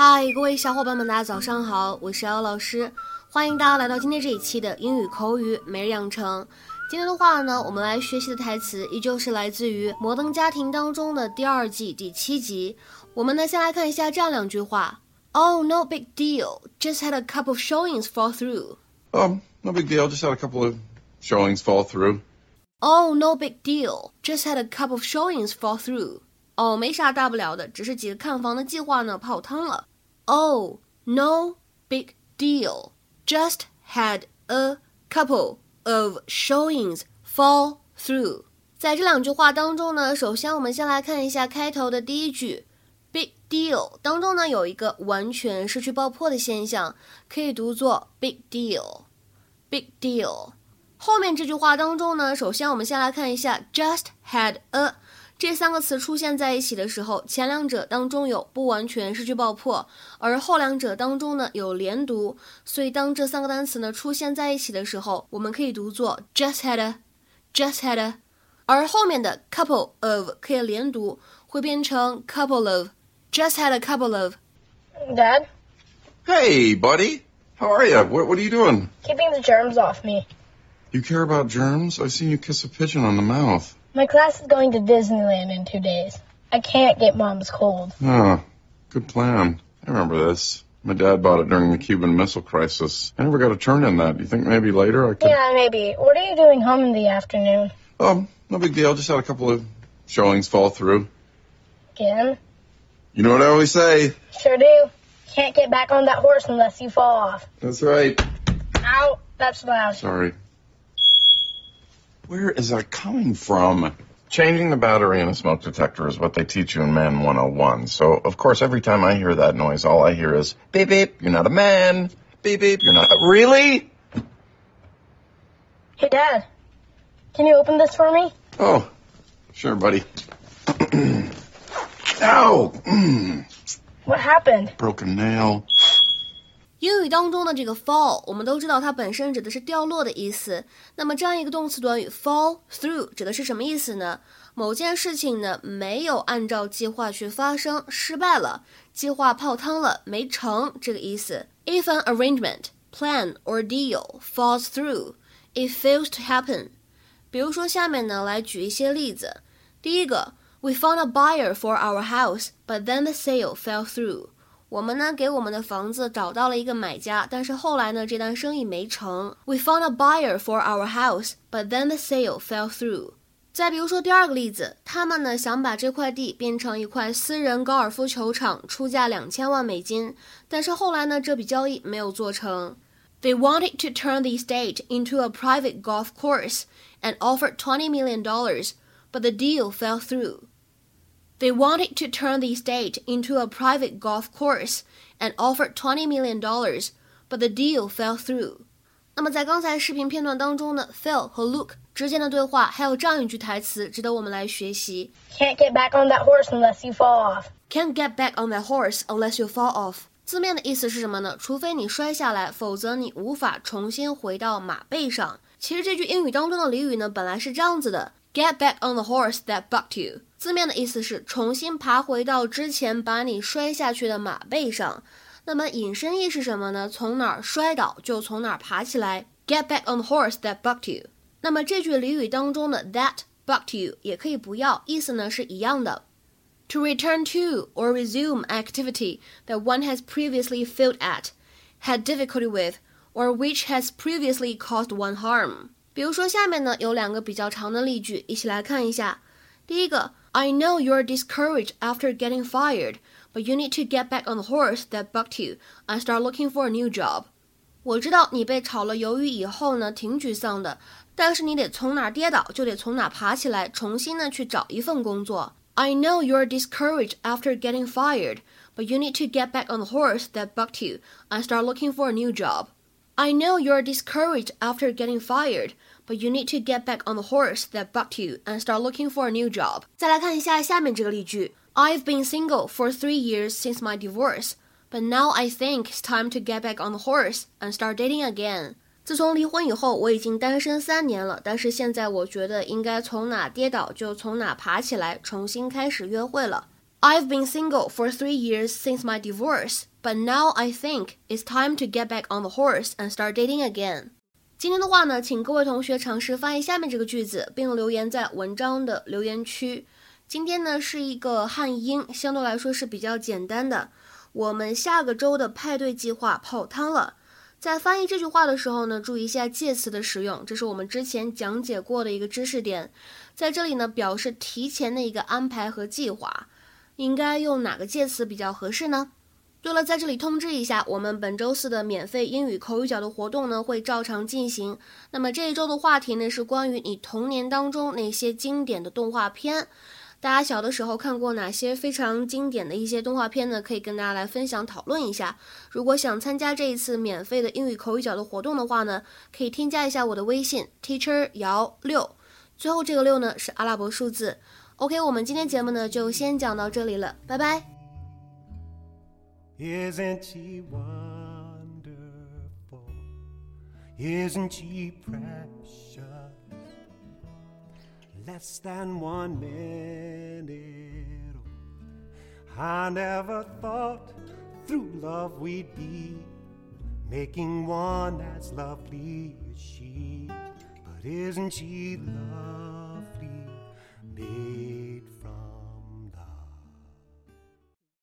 嗨，各位小伙伴们，大家早上好，我是姚老师，欢迎大家来到今天这一期的英语口语每日养成。今天的话呢，我们来学习的台词依旧是来自于《摩登家庭》当中的第二季第七集。我们呢，先来看一下这样两句话：Oh, no big deal, just had a couple of showings fall through. Um, no big deal, just had a couple of showings fall through. Oh, no big deal, just had a couple of showings fall through. 哦，没啥大不了的，只是几个看房的计划呢泡汤了。Oh, no big deal. Just had a couple of showings fall through. 在这两句话当中呢，首先我们先来看一下开头的第一句，big deal 当中呢有一个完全失去爆破的现象，可以读作 big deal，big deal。后面这句话当中呢，首先我们先来看一下 just had a。 这三个词出现在一起的时候，前两者当中有不完全失去爆破，而后两者当中呢有连读，所以当这三个单词呢出现在一起的时候，我们可以读作 just had a，just had a，而后面的 couple of 可以连读，会变成 couple of，just had a couple of。Dad? Hey, buddy. How are you? What, what are you doing? Keeping the germs off me. You care about germs? I've seen you kiss a pigeon on the mouth. My class is going to Disneyland in two days. I can't get mom's cold. Ah, good plan. I remember this. My dad bought it during the Cuban Missile Crisis. I never got a turn in that. You think maybe later I could? Yeah, maybe. What are you doing home in the afternoon? Um, no big deal. Just had a couple of showings fall through. Again? You know what I always say? Sure do. Can't get back on that horse unless you fall off. That's right. Ow, that's loud. Sorry. Where is that coming from? Changing the battery in a smoke detector is what they teach you in Man 101. So, of course, every time I hear that noise, all I hear is beep beep, you're not a man. Beep beep, you're not. Really? Hey, Dad. Can you open this for me? Oh, sure, buddy. Ow! Mm, What happened? broken nail. 英语当中的这个 fall，我们都知道它本身指的是掉落的意思。那么这样一个动词短语 fall through 指的是什么意思呢？某件事情呢没有按照计划去发生，失败了，计划泡汤了，没成这个意思。If an arrangement, plan or deal falls through, it fails to happen。比如说下面呢来举一些例子。第一个，We found a buyer for our house, but then the sale fell through。我们呢给我们的房子找到了一个买家，但是后来呢这单生意没成。We found a buyer for our house, but then the sale fell through。再比如说第二个例子，他们呢想把这块地变成一块私人高尔夫球场，出价两千万美金，但是后来呢这笔交易没有做成。They wanted to turn the estate into a private golf course and offered twenty million dollars, but the deal fell through. They wanted to turn the estate into a private golf course and offered twenty million dollars, but the deal fell through. 那么在刚才视频片段当中呢，Phil 和 Luke 之间的对话还有这样一句台词值得我们来学习 Can't get back on that horse unless you fall off. "Can't get back on that horse unless you fall off." 字面的意思是什么呢？除非你摔下来，否则你无法重新回到马背上。其实这句英语当中的俚语呢，本来是这样子的 ：Get back on the horse that bucked you。字面的意思是重新爬回到之前把你摔下去的马背上。那么引申义是什么呢？从哪儿摔倒就从哪儿爬起来。Get back on the horse that bucked you。那么这句俚语当中的 that bucked you 也可以不要，意思呢是一样的。To return to or resume activity that one has previously failed at, had difficulty with, or which has previously caused one harm。 比如说下面呢有两个比较长的例句，一起来看一下。第一个，I know you're discouraged after getting fired, but you need to get back on the horse that bucked you and start looking for a new job。我知道你被炒了鱿鱼以后呢挺沮丧的，但是你得从哪儿跌倒就得从哪儿爬起来，重新呢去找一份工作。I know you're discouraged after getting fired, but you need to get back on the horse that bucked you and start looking for a new job. I know you're discouraged after getting fired, but you need to get back on the horse that bucked you and start looking for a new job. 再来看一下下面这个例句：I've been single for three years since my divorce, but now I think it's time to get back on the horse and start dating again. 自从离婚以后，我已经单身三年了，但是现在我觉得应该从哪跌倒就从哪爬起来，重新开始约会了。 I've been single for three years since my divorce, but now I think it's time to get back on the horse and start dating again. 今天的话呢，请各位同学尝试翻译下面这个句子，并留言在文章的留言区。今天呢是一个汉英，相对来说是比较简单的。我们下个周的派对计划泡汤了。在翻译这句话的时候呢，注意一下介词的使用，这是我们之前讲解过的一个知识点。在这里呢，表示提前的一个安排和计划。应该用哪个介词比较合适呢？对了，在这里通知一下，我们本周四的免费英语口语角的活动呢会照常进行。那么这一周的话题呢是关于你童年当中那些经典的动画片，大家小的时候看过哪些非常经典的一些动画片呢？可以跟大家来分享讨论一下。如果想参加这一次免费的英语口语角的活动的话呢，可以添加一下我的微信 teacher 姚六，最后这个六呢是阿拉伯数字。OK，我们今天节目呢就先讲到这里了，拜拜。Isn't she wonderful? Isn't she precious? Less than one minute. I never thought through love we'd be making one as lovely as she. But isn't she lovely, baby?